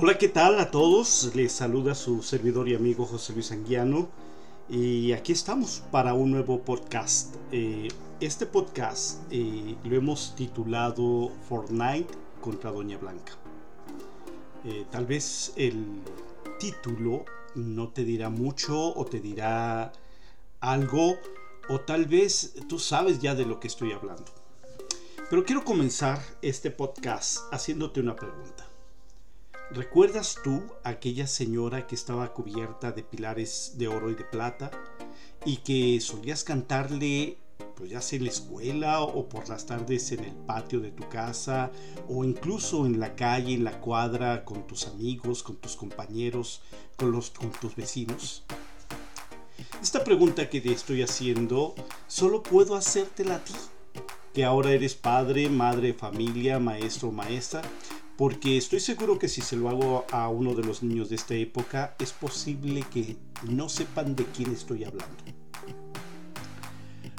Hola, ¿qué tal a todos? Les saluda su servidor y amigo José Luis Anguiano y aquí estamos para un nuevo podcast. Eh, este podcast eh, lo hemos titulado Fortnite contra Doña Blanca. Eh, tal vez el título no te dirá mucho o te dirá algo o tal vez tú sabes ya de lo que estoy hablando. Pero quiero comenzar este podcast haciéndote una pregunta. ¿Recuerdas tú aquella señora que estaba cubierta de pilares de oro y de plata y que solías cantarle pues ya sea en la escuela o por las tardes en el patio de tu casa o incluso en la calle, en la cuadra, con tus amigos, con tus compañeros, con, los, tus vecinos? Esta pregunta que te estoy haciendo solo puedo hacértela a ti, que ahora eres padre, madre, familia, maestro maestra, porque estoy seguro que si se lo hago a uno de los niños de esta época, es posible que no sepan de quién estoy hablando.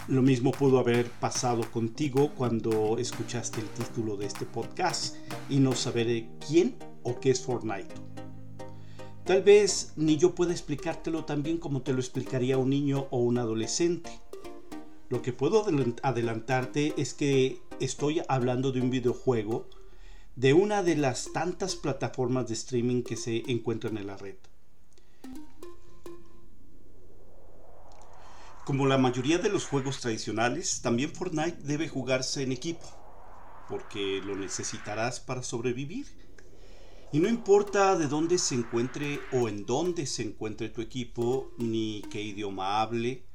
Lo mismo pudo haber pasado contigo cuando escuchaste el título de este podcast y no saber quién o qué es Fortnite. Tal vez ni yo pueda explicártelo tan bien como te lo explicaría un niño o un adolescente. Lo que puedo adelantarte es que estoy hablando de un videojuego de una de las tantas plataformas de streaming que se encuentran en la red. Como la mayoría de los juegos tradicionales, también Fortnite debe jugarse en equipo, porque lo necesitarás para sobrevivir. Y no importa de dónde se encuentre o en dónde se encuentre tu equipo, ni qué idioma hable,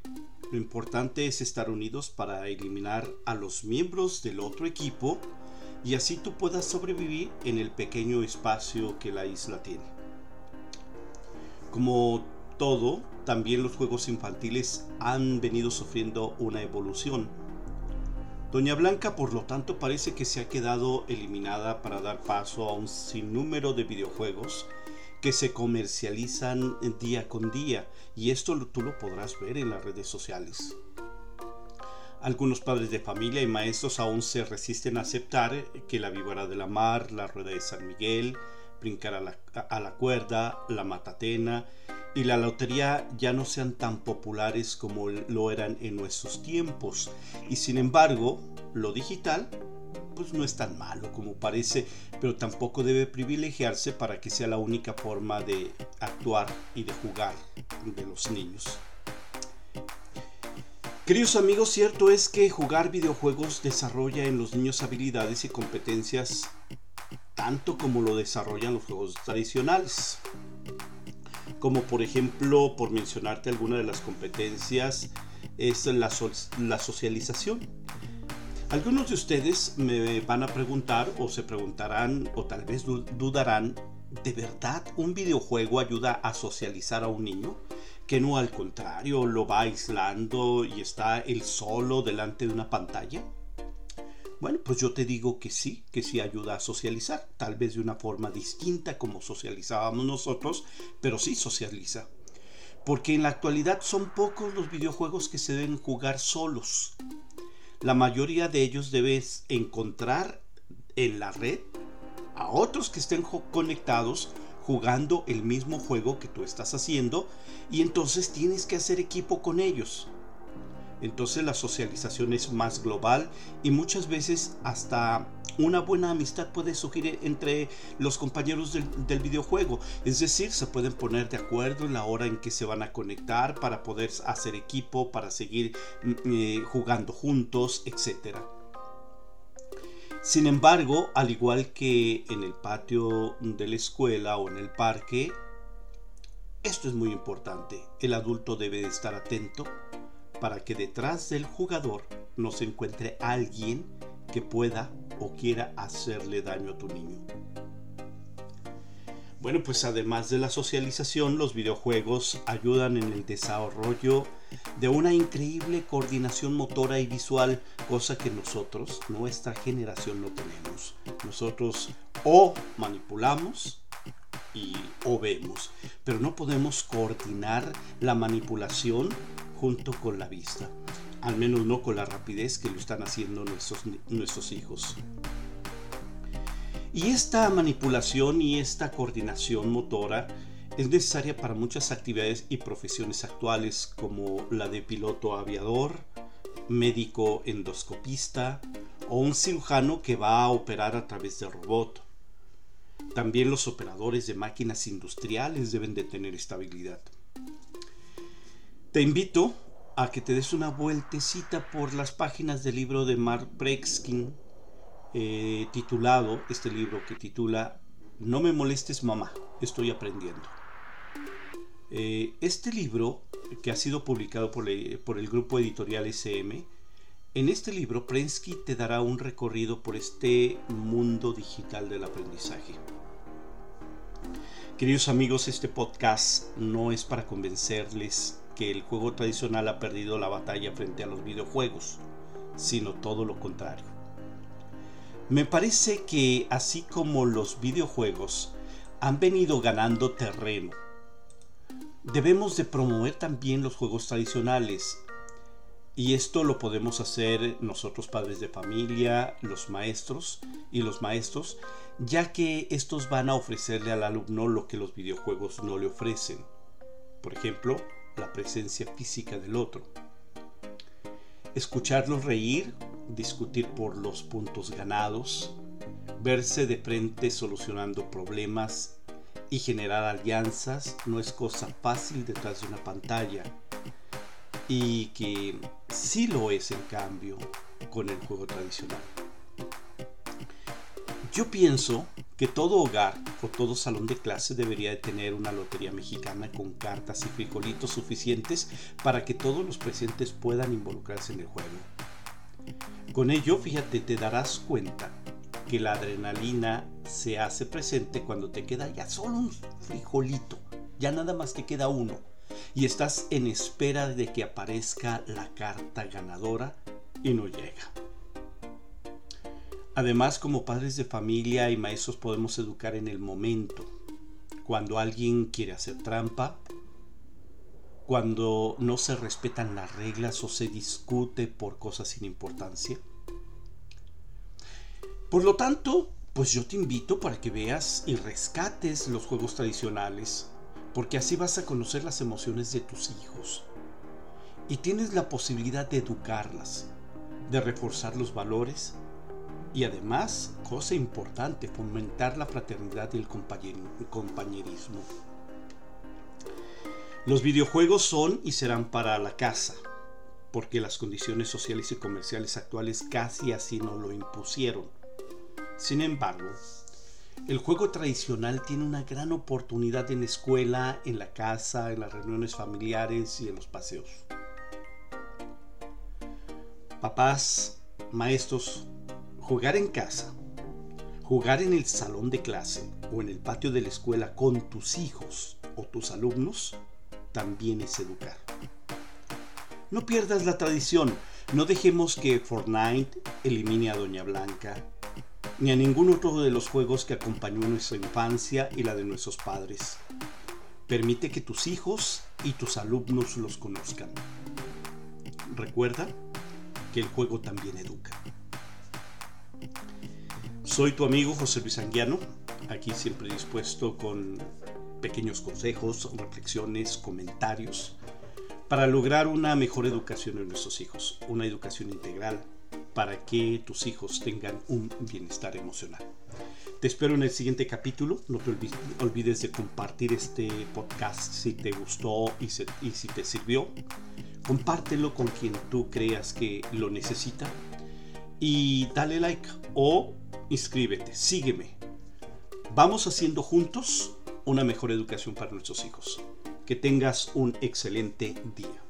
lo importante es estar unidos para eliminar a los miembros del otro equipo y así tú puedas sobrevivir en el pequeño espacio que la isla tiene. Como todo, también los juegos infantiles han venido sufriendo una evolución. Doña Blanca, por lo tanto, parece que se ha quedado eliminada para dar paso a un sinnúmero de videojuegos que se comercializan día con día y esto tú lo podrás ver en las redes sociales. Algunos padres de familia y maestros aún se resisten a aceptar que la víbora de la mar, la rueda de San Miguel, brincar a la, cuerda, la matatena y la lotería ya no sean tan populares como lo eran en nuestros tiempos. Y sin embargo, lo digital pues no es tan malo como parece, pero tampoco debe privilegiarse para que sea la única forma de actuar y de jugar de los niños. Queridos amigos, cierto es que jugar videojuegos desarrolla en los niños habilidades y competencias tanto como lo desarrollan los juegos tradicionales. Como por ejemplo, por mencionarte alguna de las competencias, es la, la socialización. Algunos de ustedes me van a preguntar o se preguntarán o tal vez dudarán, ¿de verdad un videojuego ayuda a socializar a un niño? que no al contrario lo va aislando y está él solo delante de una pantalla? Bueno, pues yo te digo que sí, que sí ayuda a socializar, tal vez de una forma distinta como socializábamos nosotros, pero sí socializa. Porque en la actualidad son pocos los videojuegos que se deben jugar solos. La mayoría de ellos debes encontrar en la red a otros que estén conectados jugando el mismo juego que tú estás haciendo y entonces tienes que hacer equipo con ellos. Entonces la socialización es más global y muchas veces hasta una buena amistad puede surgir entre los compañeros del, videojuego. Es decir, se pueden poner de acuerdo en la hora en que se van a conectar para poder hacer equipo, para seguir mm, eh, jugando juntos, etc. Sin embargo, al igual que en el patio de la escuela o en el parque, esto es muy importante. El adulto debe estar atento para que detrás del jugador no se encuentre alguien que pueda o quiera hacerle daño a tu niño. Bueno, pues además de la socialización, los videojuegos ayudan en el desarrollo de una increíble coordinación motora y visual, cosa que nosotros, nuestra generación, no tenemos. Nosotros o manipulamos y o vemos, pero no podemos coordinar la manipulación junto con la vista, al menos no con la rapidez que lo están haciendo nuestros, nuestros hijos. Y esta manipulación y esta coordinación motora es necesaria para muchas actividades y profesiones actuales como la de piloto aviador, médico endoscopista o un cirujano que va a operar a través de robot. También los operadores de máquinas industriales deben de tener estabilidad. Te invito a que te des una vueltecita por las páginas del libro de Mark Brekskin eh, titulado, este libro que titula No me molestes mamá, estoy aprendiendo. Eh, este libro, que ha sido publicado por, por, el grupo editorial SM, en este libro Prensky te dará un recorrido por este mundo digital del aprendizaje. Queridos amigos, este podcast no es para convencerles que el juego tradicional ha perdido la batalla frente a los videojuegos, sino todo lo contrario. Me parece que así como los videojuegos han venido ganando terreno, debemos de promover también los juegos tradicionales. Y esto lo podemos hacer nosotros padres de familia, los maestros y los maestros, ya que estos van a ofrecerle al alumno lo que los videojuegos no le ofrecen. Por ejemplo, la presencia física del otro. Escucharlos reír, discutir por los puntos ganados, verse de frente solucionando problemas y generar alianzas no es cosa fácil detrás de una pantalla y que sí lo es en cambio con el juego tradicional. Yo pienso que todo hogar o todo salón de clase debería de tener una lotería mexicana con cartas y frijolitos suficientes para que todos los presentes puedan involucrarse en el juego. Con ello, fíjate, te darás cuenta que la adrenalina se hace presente cuando te queda ya solo un frijolito, ya nada más te queda uno, y estás en espera de que aparezca la carta ganadora y no llega. Además, como padres de familia y maestros podemos educar en el momento. Cuando alguien quiere hacer trampa, cuando no se respetan las reglas o se discute por cosas sin importancia. Por lo tanto, pues yo te invito para que veas y rescates los juegos tradicionales, porque así vas a conocer las emociones de tus hijos. Y tienes la posibilidad de educarlas, de reforzar los valores y además, cosa importante, fomentar la fraternidad y el compañerismo. Los videojuegos son y serán para la casa, porque las condiciones sociales y comerciales actuales casi así no lo impusieron. Sin embargo, el juego tradicional tiene una gran oportunidad en la escuela, en la casa, en las reuniones familiares y en los paseos. Papás, maestros, Jugar en casa, jugar en el salón de clase o en el patio de la escuela con tus hijos o tus alumnos también es educar. No pierdas la tradición, no dejemos que Fortnite elimine a Doña Blanca, ni a ningún otro de los juegos que acompañó nuestra infancia y la de nuestros padres. Permite que tus hijos y tus alumnos los conozcan. Recuerda que el juego también educa. Soy tu amigo José Luis Anguiano, aquí siempre dispuesto con pequeños consejos, reflexiones, comentarios para lograr una mejor educación en nuestros hijos, una educación integral para que tus hijos tengan un bienestar emocional. Te espero en el siguiente capítulo. No te olvides de compartir este podcast si te gustó y, y si te sirvió. Compártelo con quien tú creas que lo necesita y dale like o inscríbete, sígueme. Vamos haciendo juntos una mejor educación para nuestros hijos. Que tengas un excelente día.